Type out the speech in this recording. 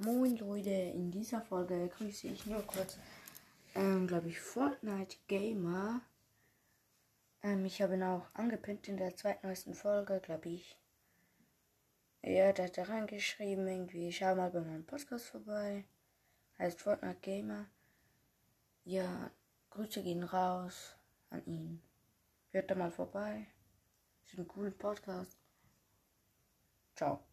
Moin Leute, in dieser Folge grüße ich nur kurz, ähm, glaube ich, Fortnite Gamer. Ähm, ich habe ihn auch angepinnt in der zweitneuesten Folge, glaube ich. Ja, da hat da reingeschrieben, irgendwie, schau mal bei meinem Podcast vorbei. Heißt Fortnite Gamer. Ja, Grüße gehen raus an ihn. Hört da mal vorbei. Ist ein cooler Podcast. Ciao.